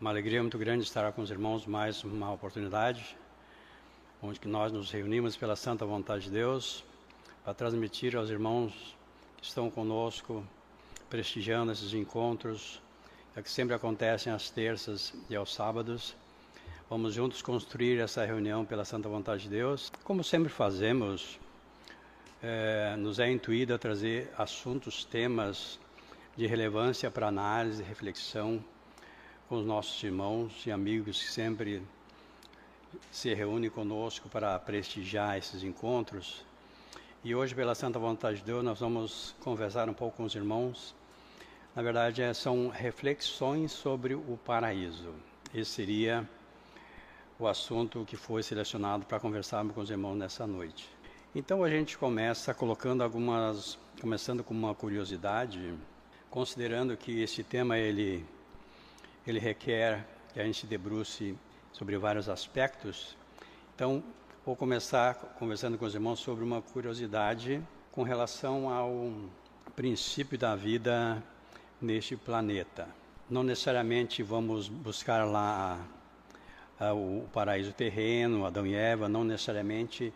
Uma alegria muito grande estar com os irmãos mais uma oportunidade, onde nós nos reunimos pela santa vontade de Deus para transmitir aos irmãos que estão conosco, prestigiando esses encontros, é que sempre acontecem às terças e aos sábados. Vamos juntos construir essa reunião pela santa vontade de Deus. Como sempre fazemos, é, nos é intuído trazer assuntos, temas de relevância para análise reflexão com os nossos irmãos e amigos que sempre se reúnem conosco para prestigiar esses encontros. E hoje, pela santa vontade de Deus, nós vamos conversar um pouco com os irmãos. Na verdade, é, são reflexões sobre o paraíso. Esse seria o assunto que foi selecionado para conversarmos com os irmãos nessa noite. Então a gente começa colocando algumas, começando com uma curiosidade, considerando que esse tema ele ele requer que a gente debruce sobre vários aspectos. Então, vou começar conversando com os irmãos sobre uma curiosidade com relação ao princípio da vida neste planeta. Não necessariamente vamos buscar lá o paraíso terreno, Adão e Eva, não necessariamente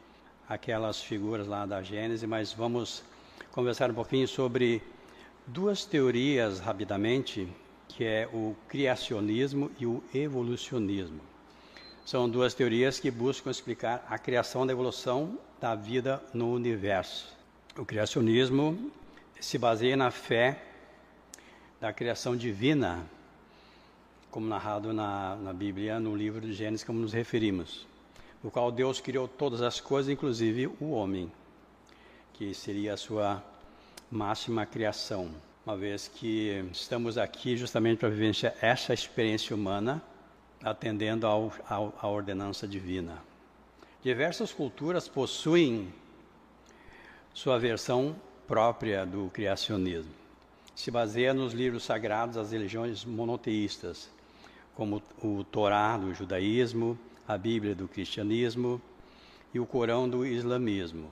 aquelas figuras lá da Gênesis, mas vamos conversar um pouquinho sobre duas teorias rapidamente, que é o criacionismo e o evolucionismo. São duas teorias que buscam explicar a criação da evolução da vida no universo. O criacionismo se baseia na fé da criação divina, como narrado na, na Bíblia, no livro de Gênesis, como nos referimos no qual Deus criou todas as coisas, inclusive o homem, que seria a sua máxima criação, uma vez que estamos aqui justamente para vivenciar essa experiência humana, atendendo à ordenança divina. Diversas culturas possuem sua versão própria do criacionismo. Se baseia nos livros sagrados das religiões monoteístas, como o Torá do judaísmo, a Bíblia do cristianismo e o Corão do islamismo.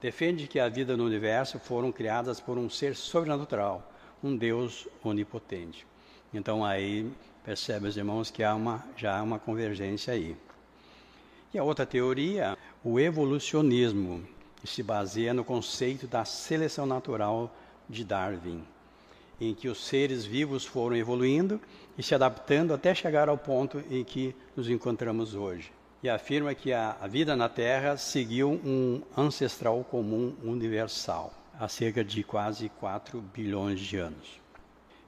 Defende que a vida no universo foram criadas por um ser sobrenatural, um Deus onipotente. Então aí percebe os irmãos que há uma, já há uma convergência aí. E a outra teoria, o evolucionismo, que se baseia no conceito da seleção natural de Darwin em que os seres vivos foram evoluindo e se adaptando até chegar ao ponto em que nos encontramos hoje. E afirma que a, a vida na Terra seguiu um ancestral comum universal, há cerca de quase 4 bilhões de anos.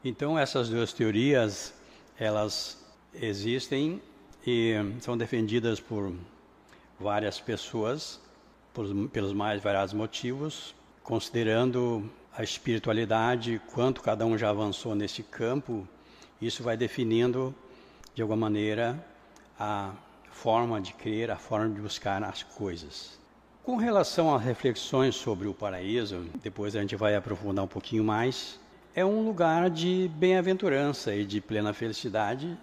Então essas duas teorias, elas existem e são defendidas por várias pessoas, por, pelos mais variados motivos, considerando a espiritualidade, quanto cada um já avançou nesse campo, isso vai definindo, de alguma maneira, a forma de crer, a forma de buscar as coisas. Com relação às reflexões sobre o paraíso, depois a gente vai aprofundar um pouquinho mais, é um lugar de bem-aventurança e de plena felicidade,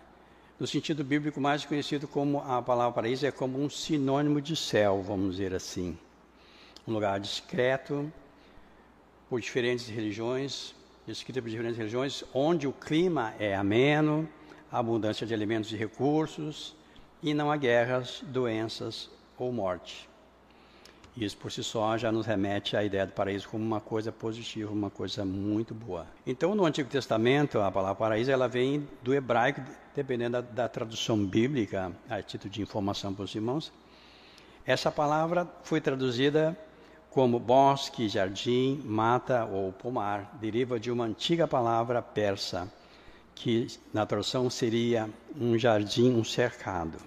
no sentido bíblico mais conhecido como a palavra paraíso é como um sinônimo de céu, vamos dizer assim. Um lugar discreto, por diferentes religiões, escrita por diferentes religiões, onde o clima é ameno, abundância de alimentos e recursos, e não há guerras, doenças ou morte. Isso por si só já nos remete à ideia do paraíso como uma coisa positiva, uma coisa muito boa. Então, no Antigo Testamento, a palavra paraíso ela vem do hebraico, dependendo da, da tradução bíblica, a título de informação para os irmãos. Essa palavra foi traduzida como bosque, jardim, mata ou pomar, deriva de uma antiga palavra persa, que na tradução seria um jardim, um cercado.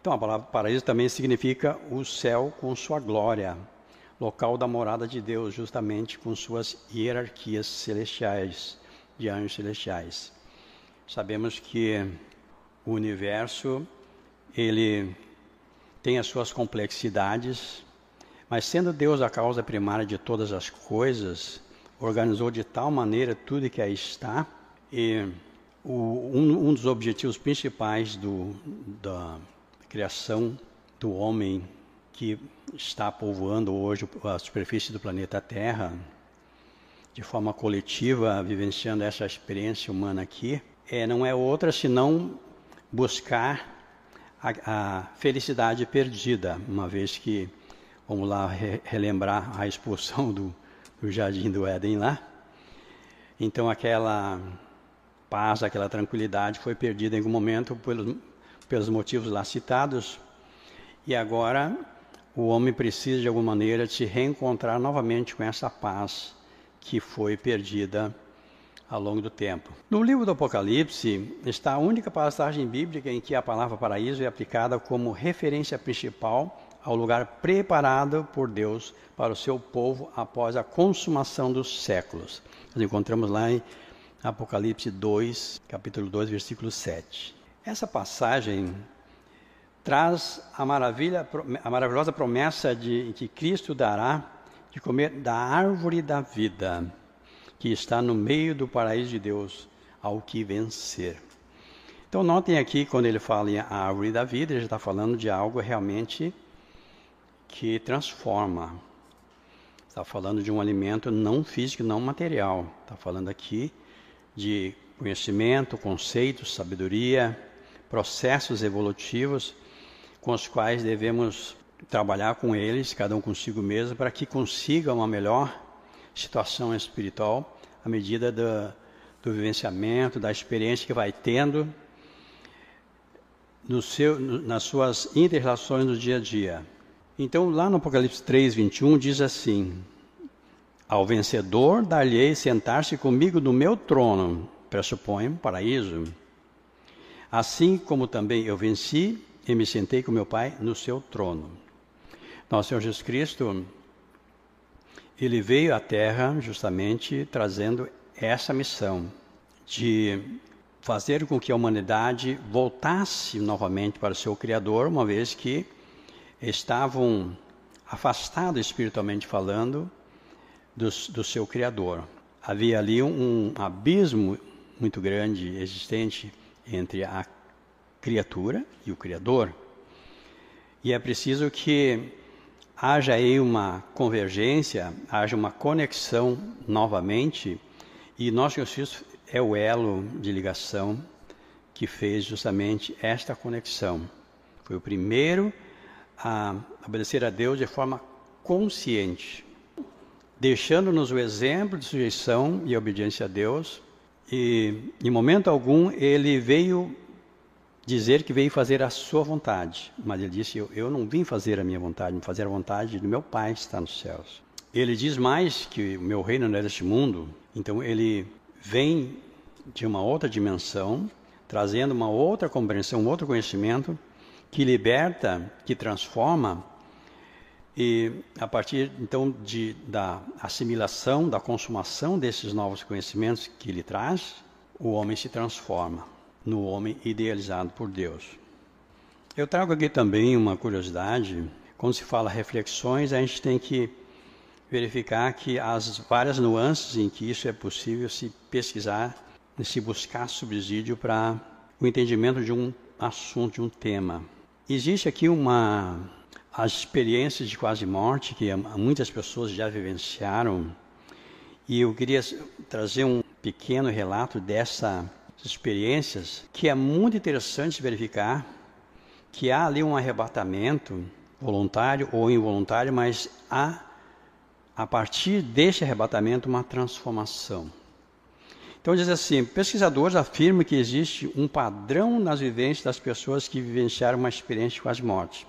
Então a palavra paraíso também significa o céu com sua glória, local da morada de Deus, justamente com suas hierarquias celestiais, de anjos celestiais. Sabemos que o universo ele tem as suas complexidades, mas sendo Deus a causa primária de todas as coisas, organizou de tal maneira tudo que aí está, e o, um, um, dos objetivos principais do, da criação do homem que está povoando hoje a superfície do planeta Terra, de forma coletiva, vivenciando essa experiência humana aqui, é, não é outra senão buscar a, a felicidade perdida, uma vez que, vamos lá re, relembrar a expulsão do, do jardim do Éden lá. Então aquela paz, aquela tranquilidade foi perdida em algum momento pelos, pelos motivos lá citados. E agora o homem precisa de alguma maneira se reencontrar novamente com essa paz que foi perdida ao longo do tempo. No livro do Apocalipse está a única passagem bíblica em que a palavra paraíso é aplicada como referência principal ao lugar preparado por Deus para o seu povo após a consumação dos séculos. Nós encontramos lá em Apocalipse 2, capítulo 2, versículo 7. Essa passagem traz a, maravilha, a maravilhosa promessa de que Cristo dará de comer da árvore da vida que está no meio do paraíso de Deus ao que vencer. Então notem aqui quando ele fala em árvore da vida, ele está falando de algo realmente que transforma. Está falando de um alimento não físico, não material. Está falando aqui de conhecimento, conceitos, sabedoria, processos evolutivos com os quais devemos trabalhar com eles, cada um consigo mesmo, para que consiga uma melhor situação espiritual à medida do, do vivenciamento, da experiência que vai tendo no seu, nas suas inter-relações do dia a dia. Então, lá no Apocalipse 3, 21, diz assim: Ao vencedor dar-lhe sentar-se comigo no meu trono, pressupõe paraíso. Assim como também eu venci e me sentei com meu Pai no seu trono. Nosso Senhor Jesus Cristo ele veio à Terra justamente trazendo essa missão de fazer com que a humanidade voltasse novamente para o seu Criador, uma vez que estavam afastados espiritualmente falando do, do seu Criador. Havia ali um, um abismo muito grande existente entre a criatura e o Criador. E é preciso que haja aí uma convergência, haja uma conexão novamente, e nosso Jesus é o elo de ligação que fez justamente esta conexão. Foi o primeiro a obedecer a Deus de forma consciente, deixando-nos o exemplo de sujeição e obediência a Deus, e em momento algum ele veio dizer que veio fazer a sua vontade. Mas ele disse: eu, eu não vim fazer a minha vontade, vim fazer a vontade do meu Pai que está nos céus. Ele diz mais que o meu reino não é deste mundo, então ele vem de uma outra dimensão, trazendo uma outra compreensão, um outro conhecimento que liberta, que transforma e a partir então de, da assimilação, da consumação desses novos conhecimentos que ele traz, o homem se transforma no homem idealizado por Deus. Eu trago aqui também uma curiosidade. Quando se fala reflexões, a gente tem que verificar que as várias nuances em que isso é possível se pesquisar, se buscar subsídio para o entendimento de um assunto, de um tema. Existe aqui uma as experiências de quase morte que muitas pessoas já vivenciaram e eu queria trazer um pequeno relato dessa experiências que é muito interessante verificar que há ali um arrebatamento voluntário ou involuntário, mas há a partir deste arrebatamento uma transformação. Então diz assim, pesquisadores afirmam que existe um padrão nas vivências das pessoas que vivenciaram uma experiência de quase morte.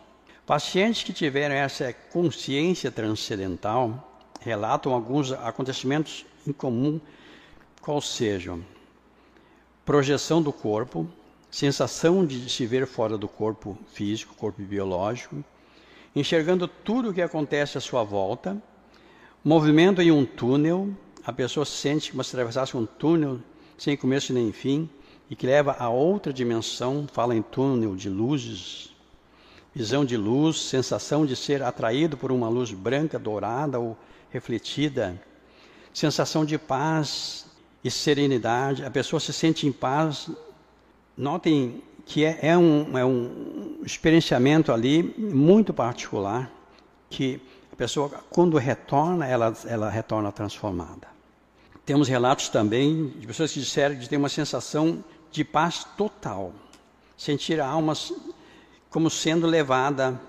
Pacientes que tiveram essa consciência transcendental relatam alguns acontecimentos em comum, qual sejam projeção do corpo, sensação de se ver fora do corpo físico, corpo biológico, enxergando tudo o que acontece à sua volta, movimento em um túnel, a pessoa sente como se atravessasse um túnel sem começo nem fim e que leva a outra dimensão, fala em túnel de luzes, visão de luz, sensação de ser atraído por uma luz branca, dourada ou refletida, sensação de paz, e serenidade, a pessoa se sente em paz. Notem que é, é, um, é um experienciamento ali muito particular, que a pessoa, quando retorna, ela, ela retorna transformada. Temos relatos também de pessoas que disseram que têm uma sensação de paz total, sentir a alma como sendo levada,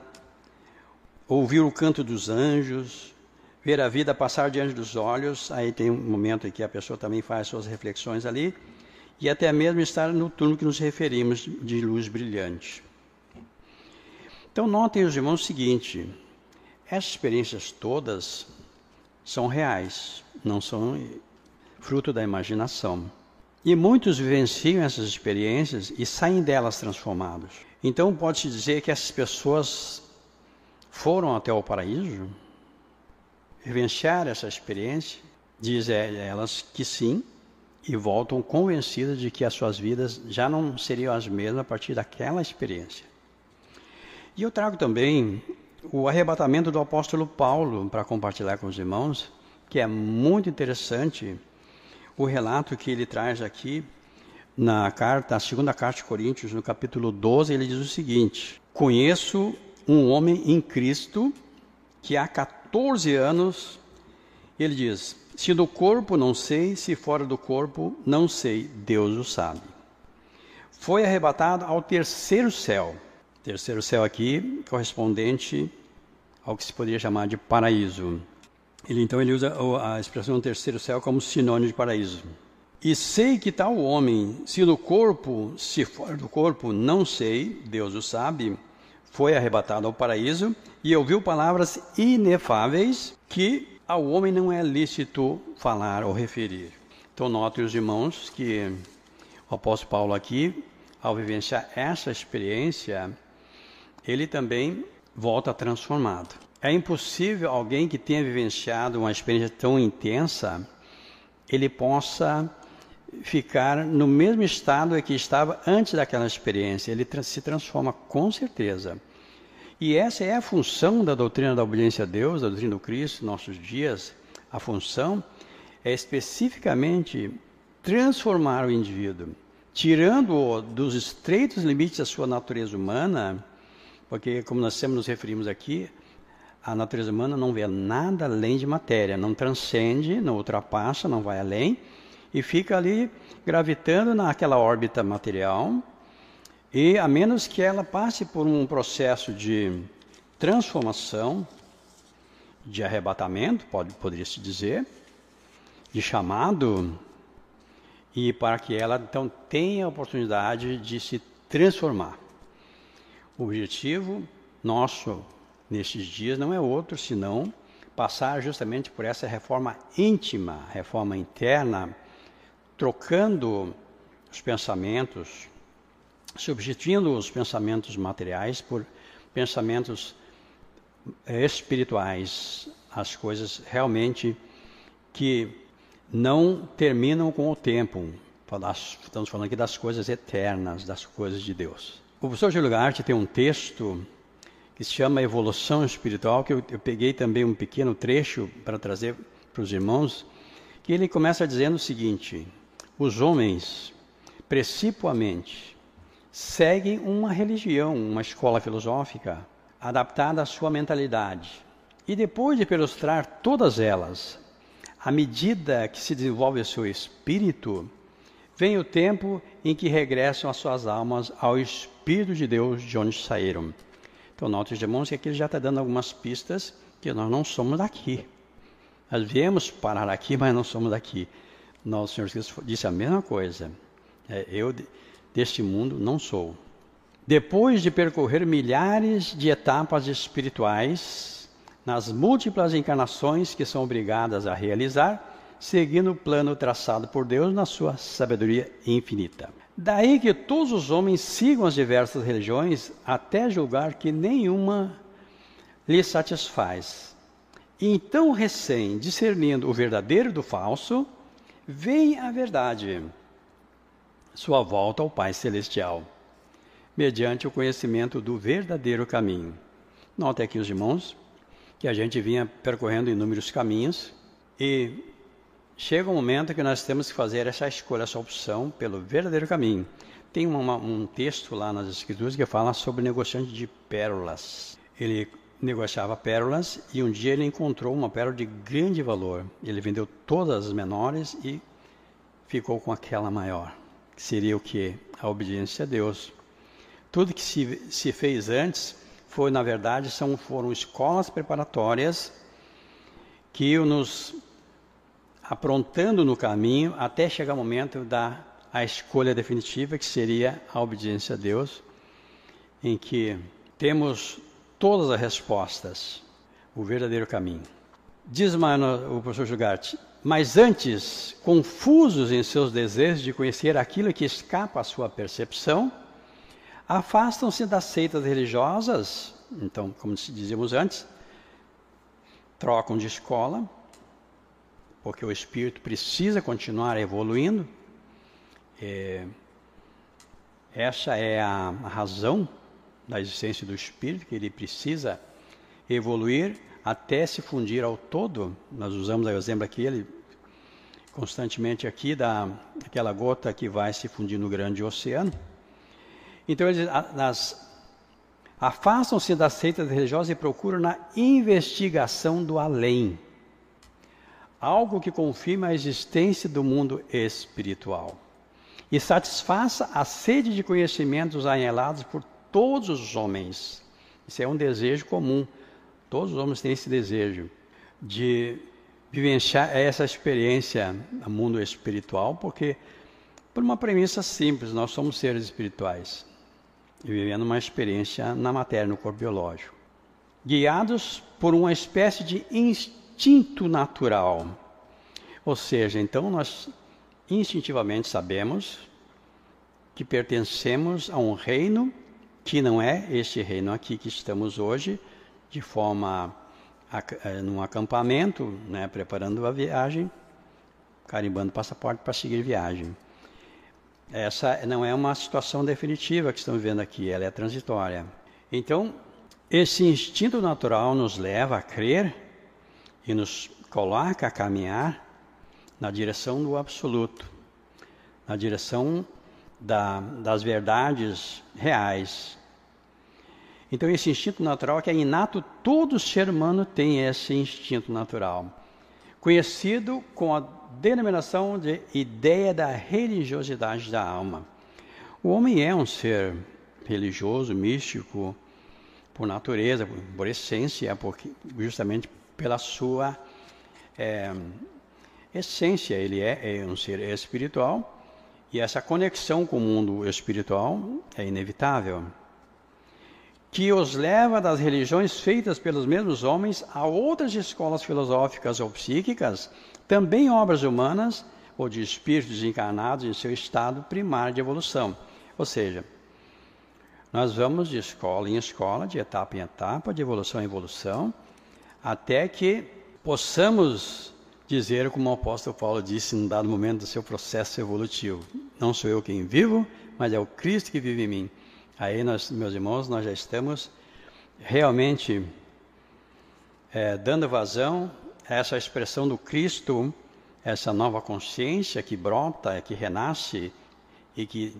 ouvir o canto dos anjos, ver a vida passar diante dos olhos. Aí tem um momento em que a pessoa também faz suas reflexões ali, e até mesmo estar no turno que nos referimos de luz brilhante. Então, notem os irmãos o seguinte: essas experiências todas são reais, não são fruto da imaginação. E muitos vivenciam essas experiências e saem delas transformados. Então, pode-se dizer que essas pessoas foram até o paraíso, vivenciaram essa experiência, diz elas que sim, e voltam convencidas de que as suas vidas já não seriam as mesmas a partir daquela experiência. E eu trago também o arrebatamento do apóstolo Paulo para compartilhar com os irmãos, que é muito interessante o relato que ele traz aqui na carta, a segunda carta de Coríntios, no capítulo 12, ele diz o seguinte: Conheço um homem em Cristo que há 14 anos, ele diz: Se do corpo não sei, se fora do corpo não sei, Deus o sabe. Foi arrebatado ao terceiro céu. Terceiro céu aqui, correspondente ao que se poderia chamar de paraíso. Ele então ele usa a expressão terceiro céu como sinônimo de paraíso. E sei que tal homem, se no corpo, se fora do corpo, não sei, Deus o sabe, foi arrebatado ao paraíso e ouviu palavras inefáveis que ao homem não é lícito falar ou referir. Então notem os irmãos que o apóstolo Paulo aqui, ao vivenciar essa experiência, ele também volta transformado. É impossível alguém que tenha vivenciado uma experiência tão intensa, ele possa ficar no mesmo estado que estava antes daquela experiência. Ele se transforma com certeza. E essa é a função da doutrina da obediência a Deus, da doutrina do Cristo, nossos dias. A função é especificamente transformar o indivíduo, tirando-o dos estreitos limites da sua natureza humana, porque, como nós sempre nos referimos aqui, a natureza humana não vê nada além de matéria, não transcende, não ultrapassa, não vai além e fica ali gravitando naquela órbita material. E a menos que ela passe por um processo de transformação, de arrebatamento, pode, poderia se dizer, de chamado, e para que ela então tenha a oportunidade de se transformar. O objetivo nosso nestes dias não é outro senão passar justamente por essa reforma íntima, reforma interna, trocando os pensamentos, substituindo os pensamentos materiais por pensamentos eh, espirituais, as coisas realmente que não terminam com o tempo. Estamos falando aqui das coisas eternas, das coisas de Deus. O professor Júlio Garte tem um texto que se chama Evolução Espiritual, que eu, eu peguei também um pequeno trecho para trazer para os irmãos, que ele começa dizendo o seguinte: os homens, precipuamente, seguem uma religião, uma escola filosófica adaptada à sua mentalidade. E depois de perustrar todas elas, à medida que se desenvolve o seu espírito, vem o tempo em que regressam as suas almas ao Espírito de Deus de onde saíram. Então, note, irmãos, que aqui ele já está dando algumas pistas que nós não somos daqui. Nós viemos parar aqui, mas não somos daqui. Nosso Senhor Jesus disse a mesma coisa. É, eu deste mundo não sou. Depois de percorrer milhares de etapas espirituais, nas múltiplas encarnações que são obrigadas a realizar, seguindo o plano traçado por Deus na sua sabedoria infinita. Daí que todos os homens sigam as diversas religiões até julgar que nenhuma lhes satisfaz. Então, recém discernindo o verdadeiro do falso, vem a verdade, sua volta ao Pai Celestial, mediante o conhecimento do verdadeiro caminho. Note aqui os irmãos que a gente vinha percorrendo inúmeros caminhos e chega um momento que nós temos que fazer essa escolha, essa opção pelo verdadeiro caminho. Tem uma, um texto lá nas Escrituras que fala sobre negociante de pérolas. Ele negociava pérolas e um dia ele encontrou uma pérola de grande valor. Ele vendeu todas as menores e ficou com aquela maior, que seria o que? A obediência a Deus. Tudo que se, se fez antes foi, na verdade, são, foram escolas preparatórias que nos aprontando no caminho até chegar o momento da a escolha definitiva, que seria a obediência a Deus, em que temos todas as respostas, o verdadeiro caminho. Diz o professor Jugarte, mas antes, confusos em seus desejos de conhecer aquilo que escapa à sua percepção, afastam-se das seitas religiosas, então, como dizíamos antes, trocam de escola, porque o espírito precisa continuar evoluindo. É, essa é a razão da existência do espírito, que ele precisa evoluir até se fundir ao todo. Nós usamos o exemplo aqui, ele constantemente aqui da aquela gota que vai se fundir no grande oceano. Então eles afastam-se das seitas religiosas e procuram na investigação do além algo que confirma a existência do mundo espiritual e satisfaça a sede de conhecimentos anelados por todos os homens. Isso é um desejo comum. Todos os homens têm esse desejo de vivenciar essa experiência no mundo espiritual, porque por uma premissa simples, nós somos seres espirituais e vivendo uma experiência na matéria, no corpo biológico, guiados por uma espécie de instinto natural. Ou seja, então nós instintivamente sabemos que pertencemos a um reino que não é este reino aqui que estamos hoje, de forma eh, num acampamento, né, preparando a viagem, carimbando passaporte para seguir viagem. Essa não é uma situação definitiva que estamos vivendo aqui, ela é transitória. Então, esse instinto natural nos leva a crer e nos coloca a caminhar na direção do absoluto, na direção da, das verdades reais. Então, esse instinto natural que é inato, todo ser humano tem esse instinto natural, conhecido com a denominação de ideia da religiosidade da alma. O homem é um ser religioso, místico, por natureza, por essência, porque, justamente pela sua é, essência. Ele é, é um ser espiritual e essa conexão com o mundo espiritual é inevitável. Que os leva das religiões feitas pelos mesmos homens a outras escolas filosóficas ou psíquicas, também obras humanas ou de espíritos encarnados em seu estado primário de evolução. Ou seja, nós vamos de escola em escola, de etapa em etapa, de evolução em evolução, até que possamos dizer, como o apóstolo Paulo disse em um dado momento do seu processo evolutivo: Não sou eu quem vivo, mas é o Cristo que vive em mim. Aí, nós, meus irmãos, nós já estamos realmente é, dando vazão a essa expressão do Cristo, essa nova consciência que brota, que renasce e que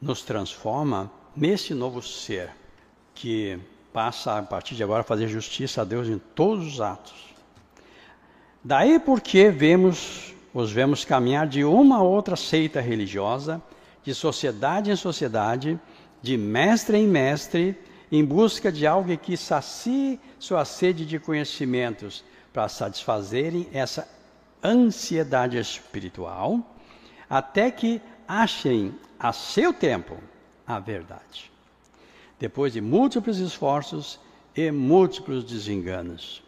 nos transforma nesse novo ser que passa a partir de agora a fazer justiça a Deus em todos os atos Daí porque vemos, os vemos caminhar de uma a outra seita religiosa, de sociedade em sociedade, de mestre em mestre, em busca de algo que sacie sua sede de conhecimentos, para satisfazerem essa ansiedade espiritual, até que achem a seu tempo a verdade. Depois de múltiplos esforços e múltiplos desenganos.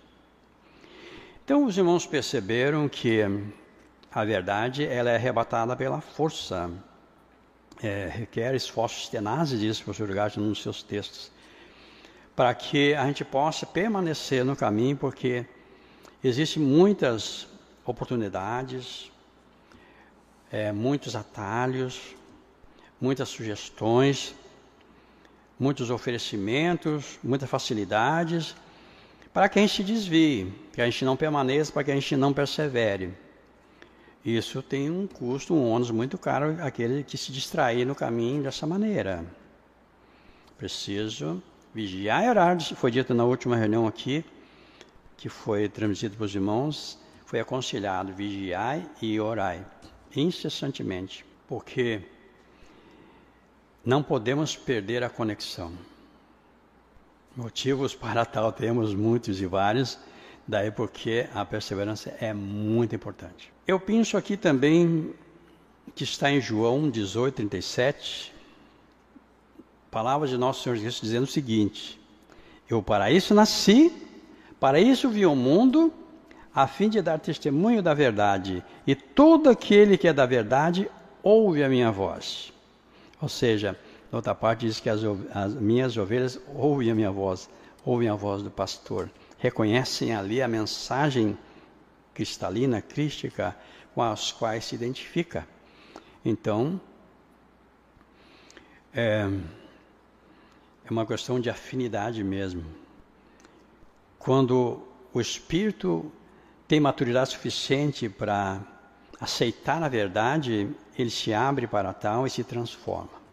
Então os irmãos perceberam que a verdade ela é arrebatada pela força, é, requer esforços tenazes, diz o professor Gatti nos seus textos, para que a gente possa permanecer no caminho, porque existem muitas oportunidades, é, muitos atalhos, muitas sugestões, muitos oferecimentos, muitas facilidades, para que a gente desvie, que a gente não permaneça, para que a gente não persevere. Isso tem um custo, um ônus muito caro, aquele que se distrair no caminho dessa maneira. Preciso vigiar e orar. Foi dito na última reunião aqui, que foi transmitido para os irmãos, foi aconselhado vigiai e orai incessantemente, porque não podemos perder a conexão. Motivos para tal temos muitos e vários, daí porque a perseverança é muito importante. Eu penso aqui também que está em João 18, 37, palavras de nosso Senhor Jesus dizendo o seguinte: Eu para isso nasci, para isso vi o mundo, a fim de dar testemunho da verdade, e todo aquele que é da verdade ouve a minha voz. Ou seja, outra parte diz que as, as minhas ovelhas ouvem a minha voz, ouvem a voz do pastor, reconhecem ali a mensagem cristalina, crística, com as quais se identifica. Então, é, é uma questão de afinidade mesmo. Quando o espírito tem maturidade suficiente para aceitar a verdade, ele se abre para tal e se transforma.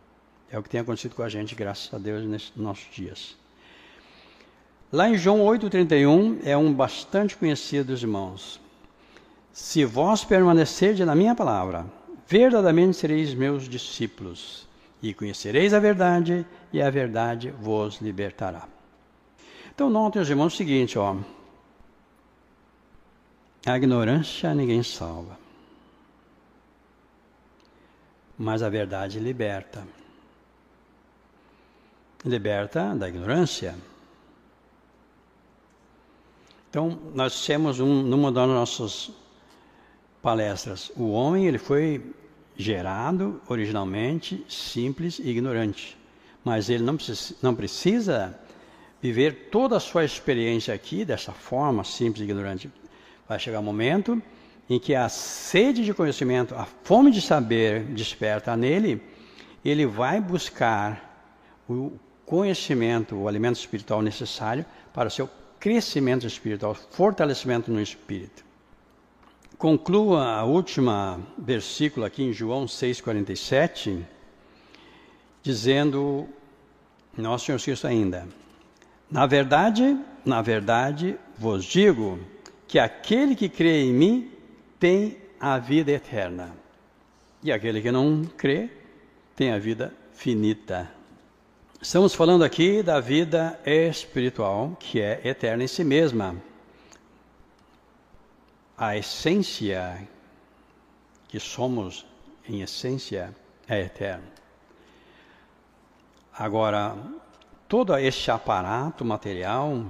É o que tem acontecido com a gente, graças a Deus, nesses nossos dias. Lá em João 8,31 é um bastante conhecido dos irmãos. Se vós permanecerdes na minha palavra, verdadeiramente sereis meus discípulos, e conhecereis a verdade, e a verdade vos libertará. Então, notem, os irmãos, o seguinte, ó. A ignorância ninguém salva. Mas a verdade liberta liberta da ignorância. Então, nós temos um, numa das nossas palestras, o homem ele foi gerado originalmente simples e ignorante, mas ele não precisa, não precisa viver toda a sua experiência aqui dessa forma simples e ignorante. Vai chegar um momento em que a sede de conhecimento, a fome de saber desperta nele, ele vai buscar o conhecimento, o alimento espiritual necessário para o seu crescimento espiritual, fortalecimento no espírito. Conclua a última versículo aqui em João 6,47, dizendo, nosso Senhor Cristo ainda, na verdade, na verdade vos digo que aquele que crê em mim tem a vida eterna, e aquele que não crê tem a vida finita. Estamos falando aqui da vida espiritual, que é eterna em si mesma. A essência que somos, em essência, é eterna. Agora, todo este aparato material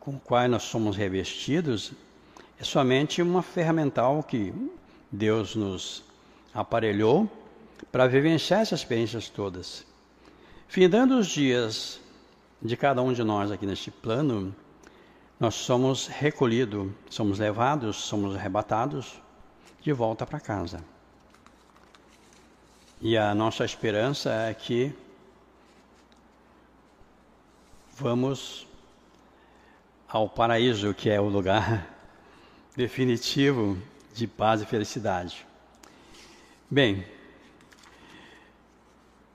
com o qual nós somos revestidos é somente uma ferramental que Deus nos aparelhou para vivenciar essas experiências todas. Findando os dias de cada um de nós aqui neste plano, nós somos recolhidos, somos levados, somos arrebatados de volta para casa. E a nossa esperança é que vamos ao paraíso, que é o lugar definitivo de paz e felicidade. Bem,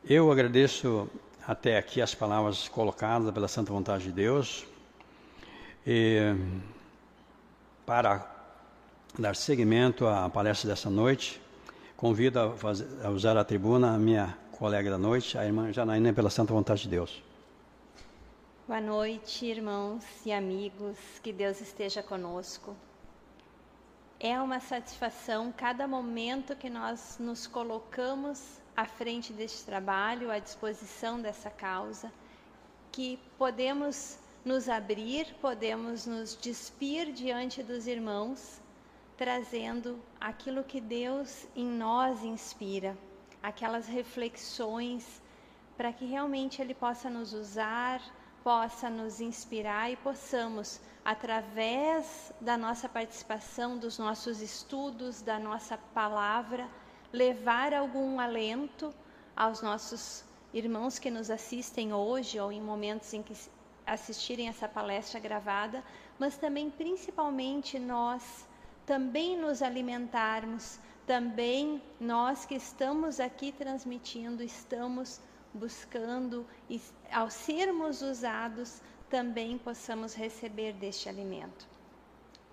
eu agradeço até aqui as palavras colocadas pela santa vontade de Deus. E, para dar seguimento à palestra dessa noite, convido a, fazer, a usar a tribuna a minha colega da noite, a irmã Janaína, pela santa vontade de Deus. Boa noite, irmãos e amigos, que Deus esteja conosco. É uma satisfação cada momento que nós nos colocamos à frente deste trabalho, à disposição dessa causa, que podemos nos abrir, podemos nos despir diante dos irmãos, trazendo aquilo que Deus em nós inspira, aquelas reflexões, para que realmente Ele possa nos usar, possa nos inspirar e possamos, através da nossa participação, dos nossos estudos, da nossa palavra, levar algum alento aos nossos irmãos que nos assistem hoje ou em momentos em que assistirem essa palestra gravada, mas também principalmente nós também nos alimentarmos, também nós que estamos aqui transmitindo, estamos buscando e ao sermos usados também possamos receber deste alimento.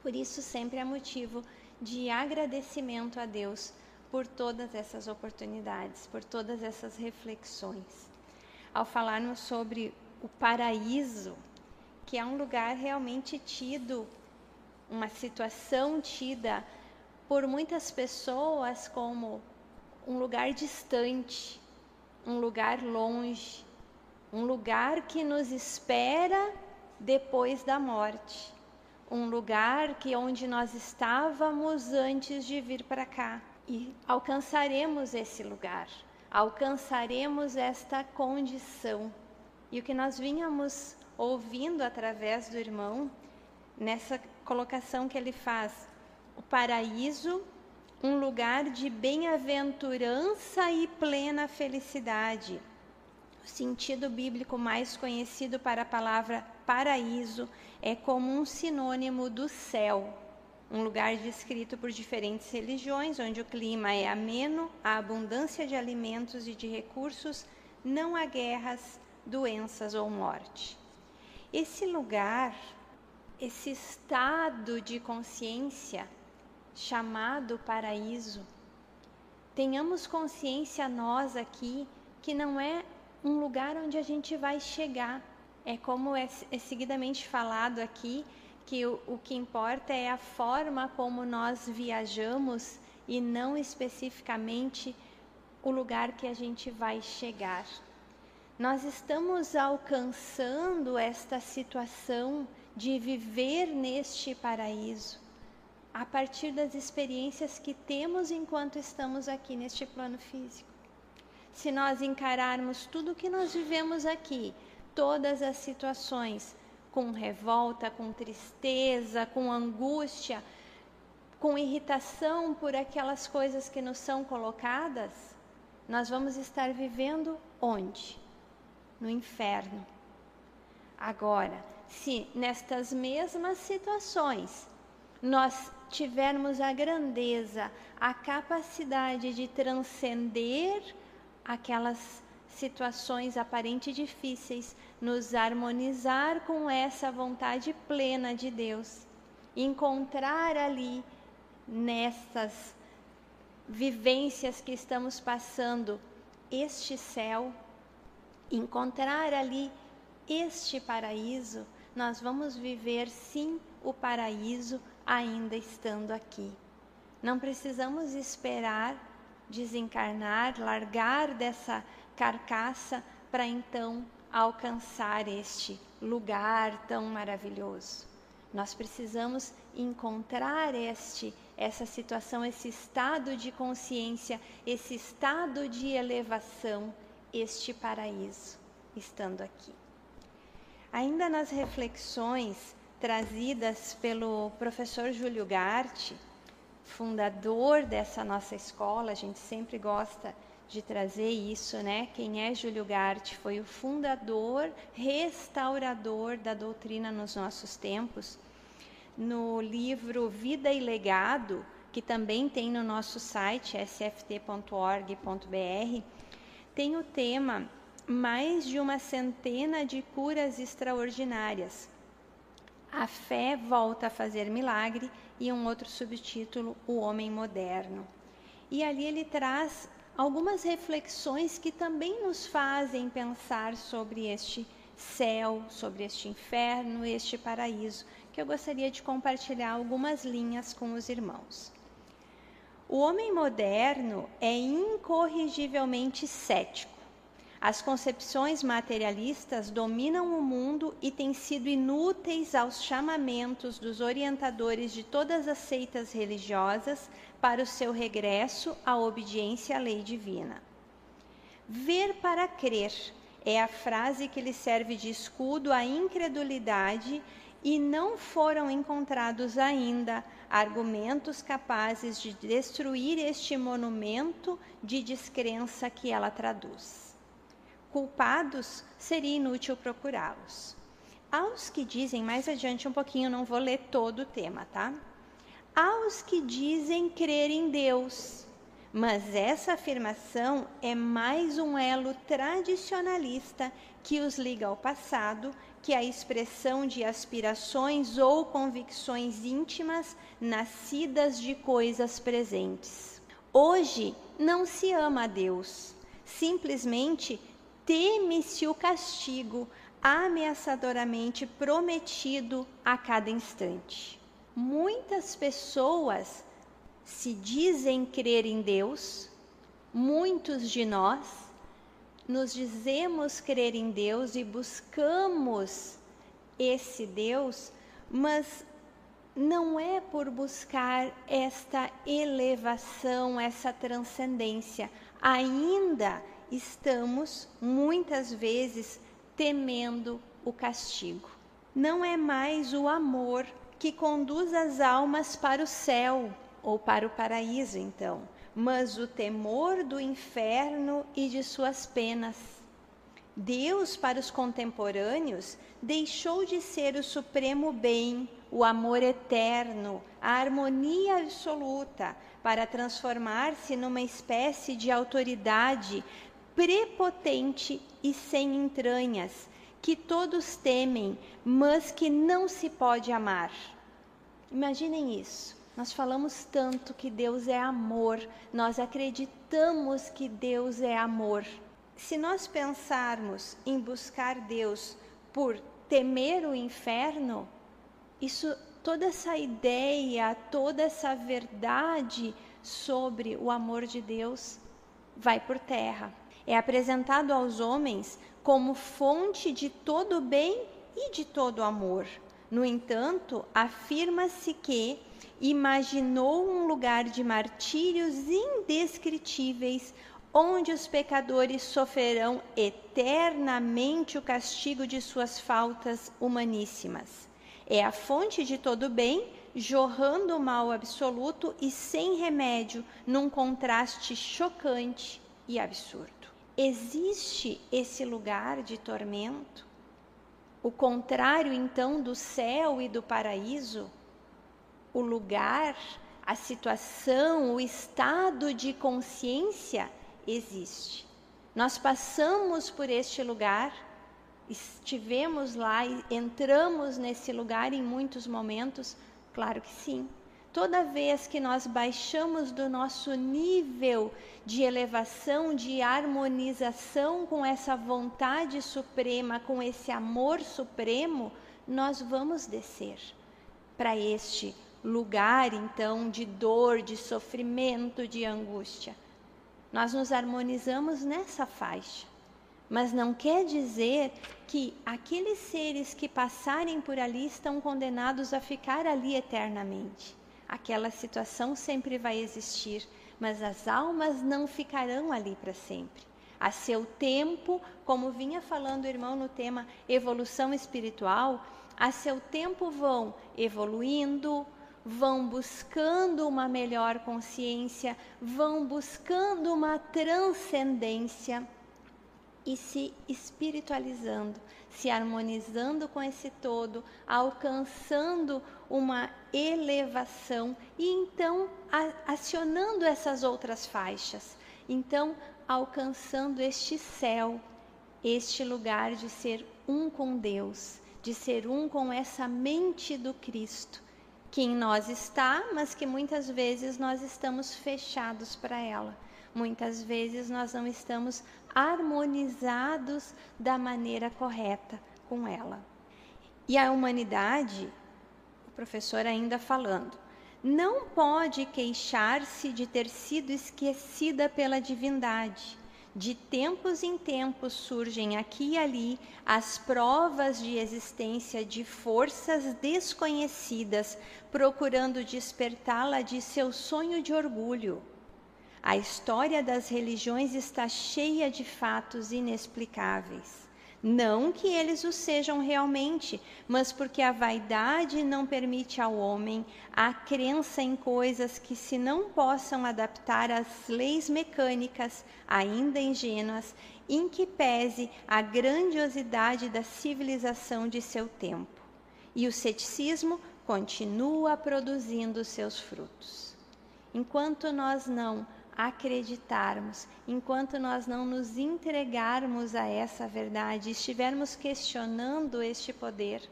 Por isso sempre é motivo de agradecimento a Deus por todas essas oportunidades, por todas essas reflexões. Ao falarmos sobre o paraíso, que é um lugar realmente tido, uma situação tida por muitas pessoas como um lugar distante, um lugar longe, um lugar que nos espera depois da morte, um lugar que onde nós estávamos antes de vir para cá e alcançaremos esse lugar, alcançaremos esta condição. E o que nós vínhamos ouvindo através do irmão, nessa colocação que ele faz, o paraíso, um lugar de bem-aventurança e plena felicidade. O sentido bíblico mais conhecido para a palavra paraíso é como um sinônimo do céu, um lugar descrito por diferentes religiões, onde o clima é ameno, há abundância de alimentos e de recursos, não há guerras, doenças ou morte. Esse lugar, esse estado de consciência chamado paraíso, tenhamos consciência nós aqui que não é um lugar onde a gente vai chegar. É como é, é seguidamente falado aqui, que o, o que importa é a forma como nós viajamos e não especificamente o lugar que a gente vai chegar. Nós estamos alcançando esta situação de viver neste paraíso a partir das experiências que temos enquanto estamos aqui neste plano físico. Se nós encararmos tudo o que nós vivemos aqui, todas as situações, com revolta, com tristeza, com angústia, com irritação por aquelas coisas que nos são colocadas, nós vamos estar vivendo onde? No inferno. Agora, se nestas mesmas situações nós tivermos a grandeza, a capacidade de transcender aquelas situações aparentes difíceis, nos harmonizar com essa vontade plena de Deus, encontrar ali nessas vivências que estamos passando este céu, encontrar ali este paraíso, nós vamos viver sim o paraíso ainda estando aqui. Não precisamos esperar desencarnar, largar dessa carcaça para então alcançar este lugar tão maravilhoso. Nós precisamos encontrar este essa situação, esse estado de consciência, esse estado de elevação, este paraíso estando aqui. Ainda nas reflexões trazidas pelo professor Júlio Garte, fundador dessa nossa escola, a gente sempre gosta de trazer isso, né? Quem é Júlio Garte foi o fundador, restaurador da doutrina nos nossos tempos. No livro Vida e Legado, que também tem no nosso site sft.org.br, tem o tema Mais de uma centena de curas extraordinárias. A fé volta a fazer milagre e um outro subtítulo, O Homem Moderno. E ali ele traz algumas reflexões que também nos fazem pensar sobre este céu, sobre este inferno, este paraíso, que eu gostaria de compartilhar algumas linhas com os irmãos. O homem moderno é incorrigivelmente cético. As concepções materialistas dominam o mundo e têm sido inúteis aos chamamentos dos orientadores de todas as seitas religiosas para o seu regresso à obediência à lei divina. Ver para crer é a frase que lhe serve de escudo à incredulidade e não foram encontrados ainda argumentos capazes de destruir este monumento de descrença que ela traduz. Culpados, seria inútil procurá-los. Aos que dizem, mais adiante um pouquinho, não vou ler todo o tema, tá? aos que dizem crer em Deus. Mas essa afirmação é mais um elo tradicionalista que os liga ao passado que a expressão de aspirações ou convicções íntimas nascidas de coisas presentes. Hoje não se ama a Deus, simplesmente teme-se o castigo ameaçadoramente prometido a cada instante. Muitas pessoas se dizem crer em Deus, muitos de nós nos dizemos crer em Deus e buscamos esse Deus, mas não é por buscar esta elevação, essa transcendência. Ainda estamos, muitas vezes, temendo o castigo. Não é mais o amor que conduz as almas para o céu ou para o paraíso, então, mas o temor do inferno e de suas penas. Deus, para os contemporâneos, deixou de ser o supremo bem, o amor eterno, a harmonia absoluta, para transformar-se numa espécie de autoridade prepotente e sem entranhas, que todos temem, mas que não se pode amar. Imaginem isso. Nós falamos tanto que Deus é amor, nós acreditamos que Deus é amor. Se nós pensarmos em buscar Deus por temer o inferno, isso toda essa ideia, toda essa verdade sobre o amor de Deus vai por terra é apresentado aos homens como fonte de todo bem e de todo amor. No entanto, afirma-se que imaginou um lugar de martírios indescritíveis, onde os pecadores sofrerão eternamente o castigo de suas faltas humaníssimas. É a fonte de todo bem, jorrando o mal absoluto e sem remédio, num contraste chocante e absurdo. Existe esse lugar de tormento? O contrário, então, do céu e do paraíso? O lugar, a situação, o estado de consciência existe. Nós passamos por este lugar, estivemos lá entramos nesse lugar em muitos momentos? Claro que sim toda vez que nós baixamos do nosso nível de elevação, de harmonização com essa vontade suprema, com esse amor supremo, nós vamos descer para este lugar então de dor, de sofrimento, de angústia. Nós nos harmonizamos nessa faixa. Mas não quer dizer que aqueles seres que passarem por ali estão condenados a ficar ali eternamente aquela situação sempre vai existir, mas as almas não ficarão ali para sempre. A seu tempo, como vinha falando o irmão no tema evolução espiritual, a seu tempo vão evoluindo, vão buscando uma melhor consciência, vão buscando uma transcendência e se espiritualizando, se harmonizando com esse todo, alcançando uma elevação e então acionando essas outras faixas. Então, alcançando este céu, este lugar de ser um com Deus, de ser um com essa mente do Cristo, que em nós está, mas que muitas vezes nós estamos fechados para ela. Muitas vezes nós não estamos harmonizados da maneira correta com ela. E a humanidade, professor ainda falando, não pode queixar-se de ter sido esquecida pela divindade. De tempos em tempos surgem aqui e ali as provas de existência de forças desconhecidas, procurando despertá-la de seu sonho de orgulho. A história das religiões está cheia de fatos inexplicáveis. Não que eles o sejam realmente, mas porque a vaidade não permite ao homem a crença em coisas que se não possam adaptar às leis mecânicas, ainda ingênuas, em que pese a grandiosidade da civilização de seu tempo. E o ceticismo continua produzindo seus frutos. Enquanto nós não acreditarmos, enquanto nós não nos entregarmos a essa verdade, estivermos questionando este poder,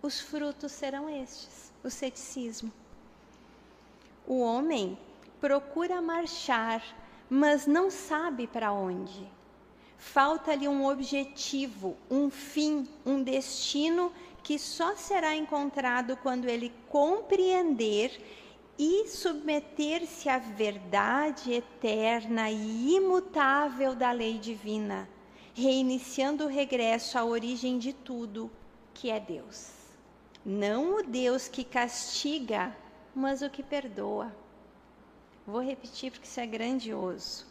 os frutos serão estes: o ceticismo. O homem procura marchar, mas não sabe para onde. Falta-lhe um objetivo, um fim, um destino que só será encontrado quando ele compreender e submeter-se à verdade eterna e imutável da lei divina, reiniciando o regresso à origem de tudo, que é Deus. Não o Deus que castiga, mas o que perdoa. Vou repetir porque isso é grandioso.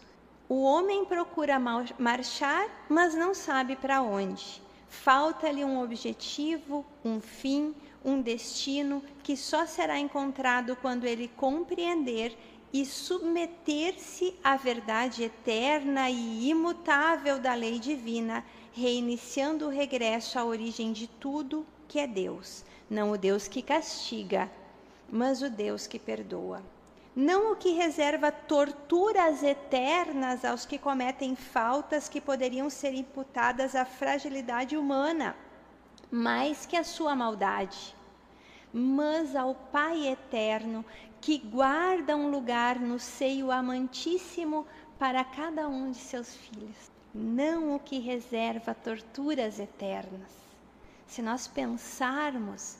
O homem procura marchar, mas não sabe para onde. Falta-lhe um objetivo, um fim, um destino que só será encontrado quando ele compreender e submeter-se à verdade eterna e imutável da lei divina, reiniciando o regresso à origem de tudo, que é Deus. Não o Deus que castiga, mas o Deus que perdoa. Não o que reserva torturas eternas aos que cometem faltas que poderiam ser imputadas à fragilidade humana mais que a sua maldade, mas ao Pai eterno que guarda um lugar no seio amantíssimo para cada um de seus filhos, não o que reserva torturas eternas. Se nós pensarmos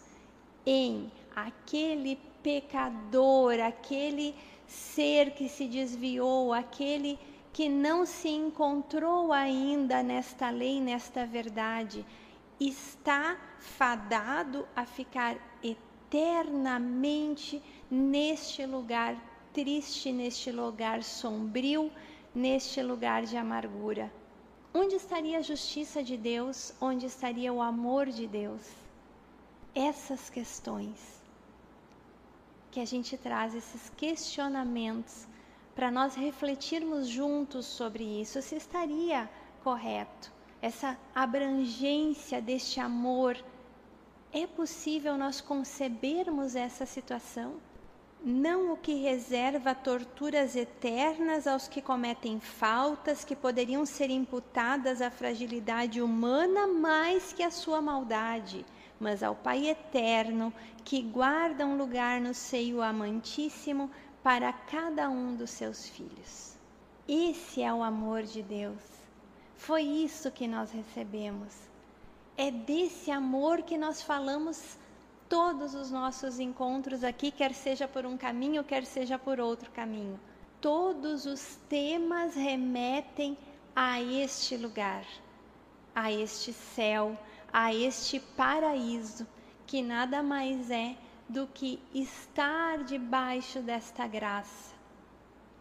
em aquele pecador, aquele ser que se desviou, aquele que não se encontrou ainda nesta lei, nesta verdade, está fadado a ficar eternamente neste lugar triste, neste lugar sombrio, neste lugar de amargura. Onde estaria a justiça de Deus? Onde estaria o amor de Deus? Essas questões que a gente traz, esses questionamentos, para nós refletirmos juntos sobre isso, se estaria correto essa abrangência deste amor, é possível nós concebermos essa situação? Não o que reserva torturas eternas aos que cometem faltas que poderiam ser imputadas à fragilidade humana mais que à sua maldade, mas ao Pai eterno que guarda um lugar no seio amantíssimo para cada um dos seus filhos. Esse é o amor de Deus foi isso que nós recebemos. É desse amor que nós falamos todos os nossos encontros aqui, quer seja por um caminho, quer seja por outro caminho. Todos os temas remetem a este lugar, a este céu, a este paraíso, que nada mais é do que estar debaixo desta graça.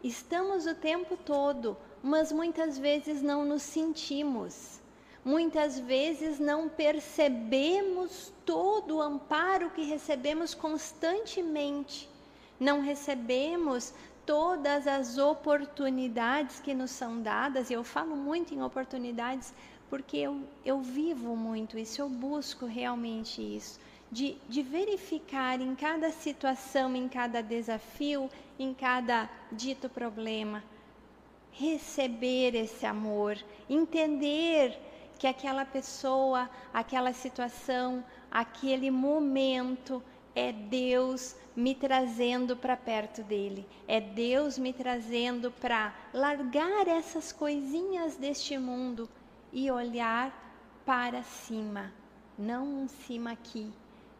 Estamos o tempo todo mas muitas vezes não nos sentimos. Muitas vezes não percebemos todo o amparo que recebemos constantemente. Não recebemos todas as oportunidades que nos são dadas, e eu falo muito em oportunidades porque eu, eu vivo muito isso, eu busco realmente isso, de, de verificar em cada situação, em cada desafio, em cada dito problema, receber esse amor, entender que aquela pessoa, aquela situação, aquele momento é Deus me trazendo para perto dele, é Deus me trazendo para largar essas coisinhas deste mundo e olhar para cima, não um cima aqui,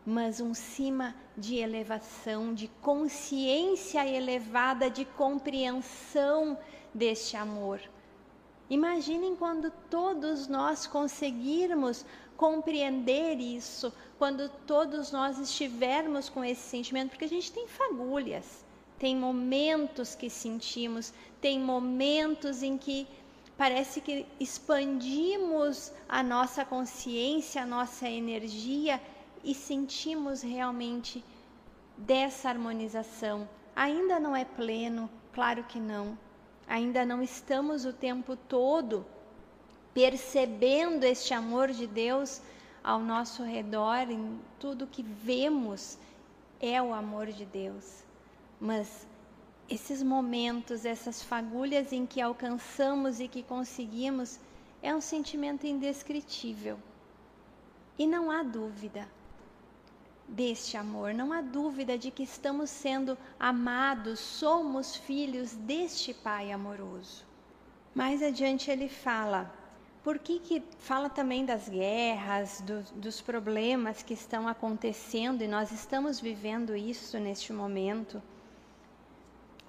mas um cima de elevação, de consciência elevada, de compreensão deste amor. Imaginem quando todos nós conseguirmos compreender isso, quando todos nós estivermos com esse sentimento, porque a gente tem fagulhas, tem momentos que sentimos, tem momentos em que parece que expandimos a nossa consciência, a nossa energia e sentimos realmente dessa harmonização. Ainda não é pleno, claro que não ainda não estamos o tempo todo percebendo este amor de Deus ao nosso redor, em tudo que vemos é o amor de Deus. Mas esses momentos, essas fagulhas em que alcançamos e que conseguimos, é um sentimento indescritível. E não há dúvida. Deste amor, não há dúvida de que estamos sendo amados, somos filhos deste Pai amoroso. Mais adiante ele fala, por que, que fala também das guerras, do, dos problemas que estão acontecendo e nós estamos vivendo isso neste momento?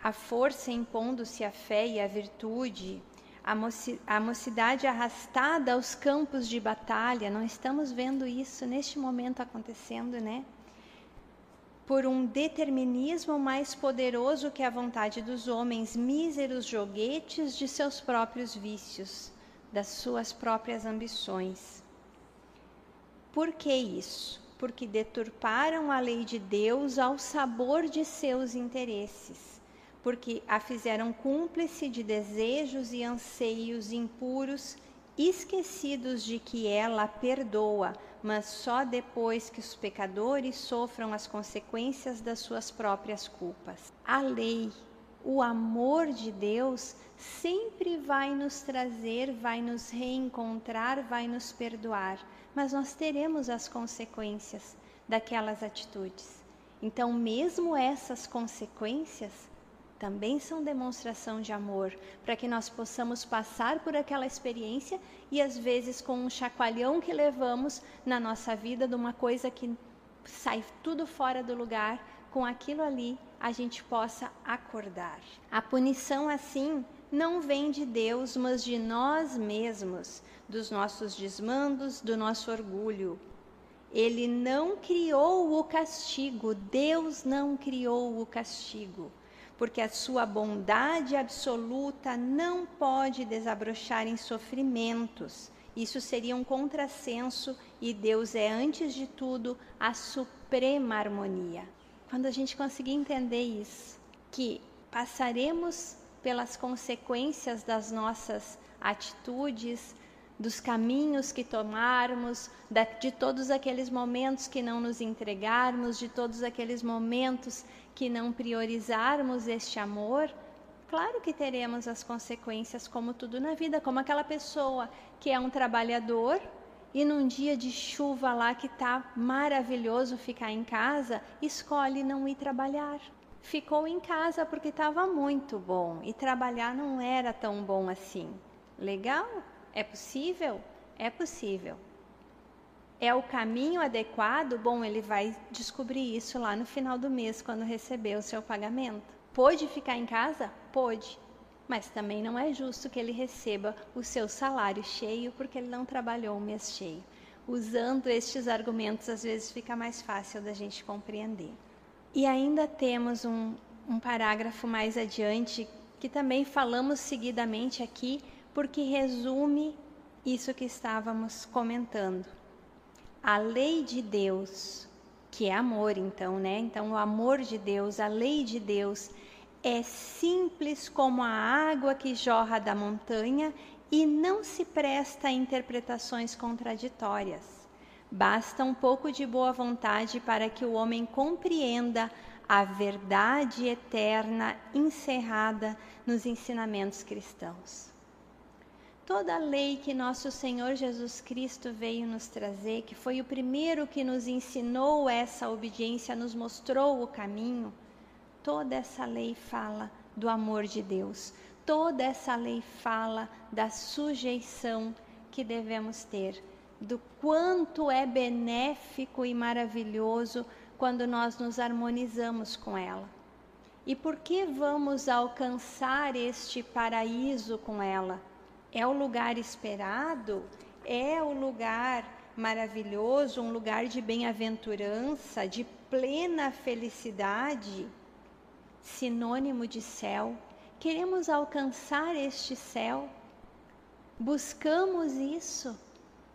A força impondo-se a fé e a virtude, a, moci a mocidade arrastada aos campos de batalha, não estamos vendo isso neste momento acontecendo, né? Por um determinismo mais poderoso que a vontade dos homens, míseros joguetes de seus próprios vícios, das suas próprias ambições. Por que isso? Porque deturparam a lei de Deus ao sabor de seus interesses porque a fizeram cúmplice de desejos e anseios impuros, esquecidos de que ela perdoa, mas só depois que os pecadores sofram as consequências das suas próprias culpas. A lei, o amor de Deus sempre vai nos trazer, vai nos reencontrar, vai nos perdoar, mas nós teremos as consequências daquelas atitudes. Então, mesmo essas consequências, também são demonstração de amor, para que nós possamos passar por aquela experiência e às vezes com um chacoalhão que levamos na nossa vida de uma coisa que sai tudo fora do lugar, com aquilo ali a gente possa acordar. A punição assim não vem de Deus, mas de nós mesmos, dos nossos desmandos, do nosso orgulho. Ele não criou o castigo, Deus não criou o castigo porque a sua bondade absoluta não pode desabrochar em sofrimentos. Isso seria um contrassenso e Deus é, antes de tudo, a suprema harmonia. Quando a gente conseguir entender isso, que passaremos pelas consequências das nossas atitudes, dos caminhos que tomarmos, de todos aqueles momentos que não nos entregarmos, de todos aqueles momentos que não priorizarmos este amor, claro que teremos as consequências, como tudo na vida, como aquela pessoa que é um trabalhador e num dia de chuva lá que está maravilhoso ficar em casa, escolhe não ir trabalhar. Ficou em casa porque estava muito bom e trabalhar não era tão bom assim. Legal? É possível? É possível é o caminho adequado, bom, ele vai descobrir isso lá no final do mês, quando receber o seu pagamento. Pode ficar em casa? Pode. Mas também não é justo que ele receba o seu salário cheio porque ele não trabalhou o mês cheio. Usando estes argumentos, às vezes fica mais fácil da gente compreender. E ainda temos um, um parágrafo mais adiante que também falamos seguidamente aqui, porque resume isso que estávamos comentando a lei de Deus, que é amor, então, né? Então, o amor de Deus, a lei de Deus, é simples como a água que jorra da montanha e não se presta a interpretações contraditórias. Basta um pouco de boa vontade para que o homem compreenda a verdade eterna encerrada nos ensinamentos cristãos toda a lei que nosso Senhor Jesus Cristo veio nos trazer, que foi o primeiro que nos ensinou essa obediência, nos mostrou o caminho, toda essa lei fala do amor de Deus, toda essa lei fala da sujeição que devemos ter, do quanto é benéfico e maravilhoso quando nós nos harmonizamos com ela. E por que vamos alcançar este paraíso com ela? É o lugar esperado, é o lugar maravilhoso, um lugar de bem-aventurança, de plena felicidade, sinônimo de céu. Queremos alcançar este céu, buscamos isso,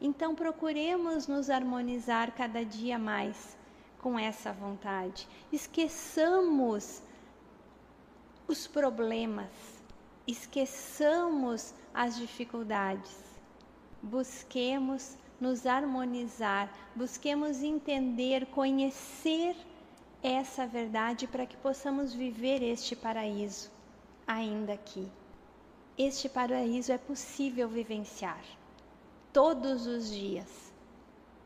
então procuremos nos harmonizar cada dia mais com essa vontade. Esqueçamos os problemas, esqueçamos as dificuldades. Busquemos nos harmonizar, busquemos entender, conhecer essa verdade para que possamos viver este paraíso ainda aqui. Este paraíso é possível vivenciar todos os dias.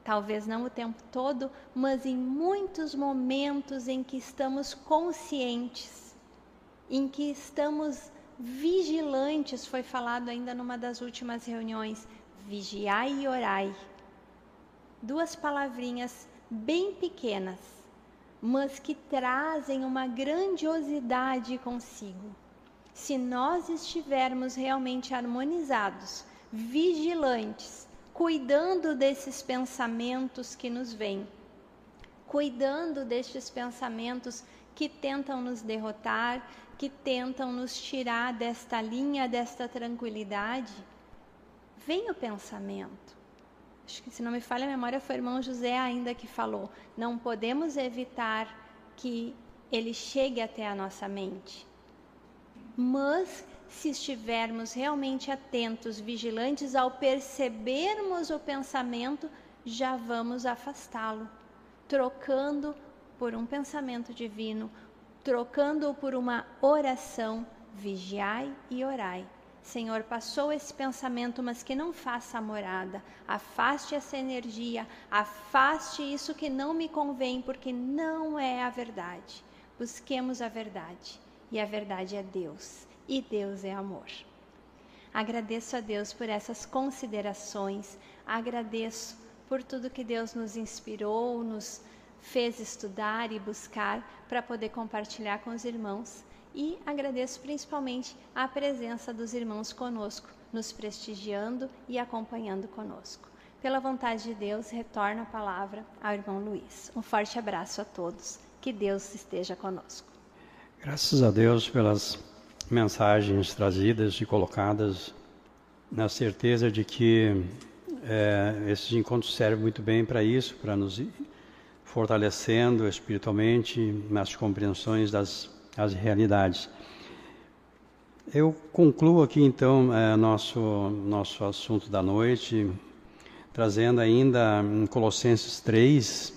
talvez não o tempo todo, mas em muitos momentos em que estamos conscientes, em que estamos vigilantes, foi falado ainda numa das últimas reuniões, vigiai e orai. Duas palavrinhas bem pequenas, mas que trazem uma grandiosidade consigo. Se nós estivermos realmente harmonizados, vigilantes, cuidando desses pensamentos que nos vêm, cuidando destes pensamentos que tentam nos derrotar, que tentam nos tirar desta linha, desta tranquilidade. Vem o pensamento. Acho que, se não me falha a memória, foi o irmão José ainda que falou: não podemos evitar que ele chegue até a nossa mente. Mas se estivermos realmente atentos, vigilantes, ao percebermos o pensamento, já vamos afastá-lo, trocando por um pensamento divino, trocando-o por uma oração, vigiai e orai. Senhor, passou esse pensamento, mas que não faça morada. Afaste essa energia, afaste isso que não me convém, porque não é a verdade. Busquemos a verdade, e a verdade é Deus e Deus é amor. Agradeço a Deus por essas considerações, agradeço por tudo que Deus nos inspirou, nos fez estudar e buscar para poder compartilhar com os irmãos. E agradeço principalmente a presença dos irmãos conosco, nos prestigiando e acompanhando conosco. Pela vontade de Deus, retorno a palavra ao irmão Luiz. Um forte abraço a todos. Que Deus esteja conosco. Graças a Deus pelas mensagens trazidas e colocadas na certeza de que é, esses encontros servem muito bem para isso, para nos fortalecendo espiritualmente nas compreensões das, das realidades. Eu concluo aqui então é, nosso nosso assunto da noite, trazendo ainda em Colossenses 3,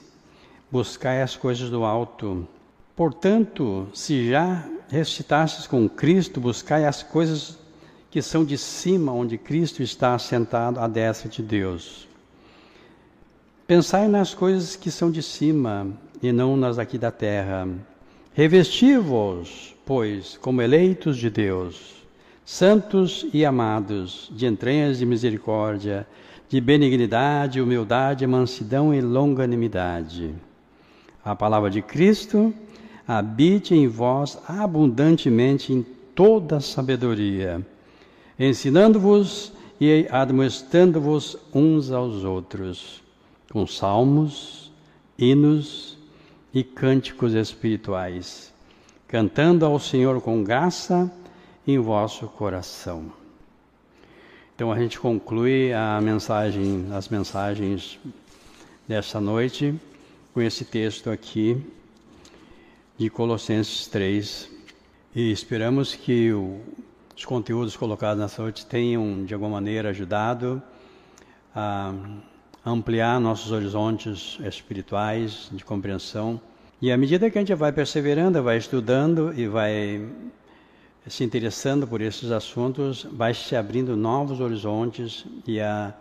buscar as coisas do alto. Portanto, se já ressuscitastes com Cristo, buscai as coisas que são de cima, onde Cristo está assentado à destra de Deus. Pensai nas coisas que são de cima e não nas aqui da terra. Revesti-vos, pois, como eleitos de Deus, santos e amados, de entranhas de misericórdia, de benignidade, humildade, mansidão e longanimidade. A palavra de Cristo habite em vós abundantemente em toda sabedoria, ensinando-vos e admoestando-vos uns aos outros, com salmos, hinos e cânticos espirituais, cantando ao Senhor com graça em vosso coração. Então a gente conclui a mensagem, as mensagens desta noite com esse texto aqui de Colossenses 3. E esperamos que o, os conteúdos colocados nessa noite tenham, de alguma maneira, ajudado a ampliar nossos horizontes espirituais de compreensão. E à medida que a gente vai perseverando, vai estudando e vai se interessando por esses assuntos, vai se abrindo novos horizontes e a,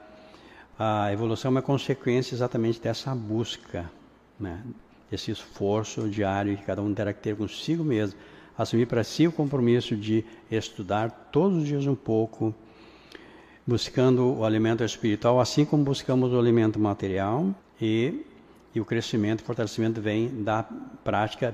a evolução é uma consequência exatamente dessa busca. Né? esse esforço diário que cada um terá que ter consigo mesmo, assumir para si o compromisso de estudar todos os dias um pouco, buscando o alimento espiritual, assim como buscamos o alimento material, e, e o crescimento e fortalecimento vem da prática